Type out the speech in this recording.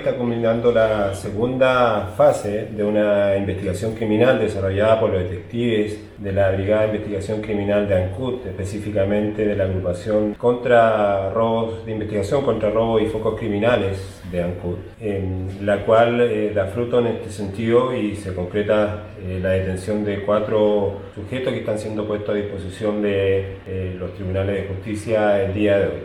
Está culminando la segunda fase de una investigación criminal desarrollada por los detectives de la Brigada de Investigación Criminal de ANCUT, específicamente de la agrupación contra robos, de investigación contra robos y focos criminales de ANCUT, en la cual eh, da fruto en este sentido y se concreta eh, la detención de cuatro sujetos que están siendo puestos a disposición de eh, los tribunales de justicia el día de hoy.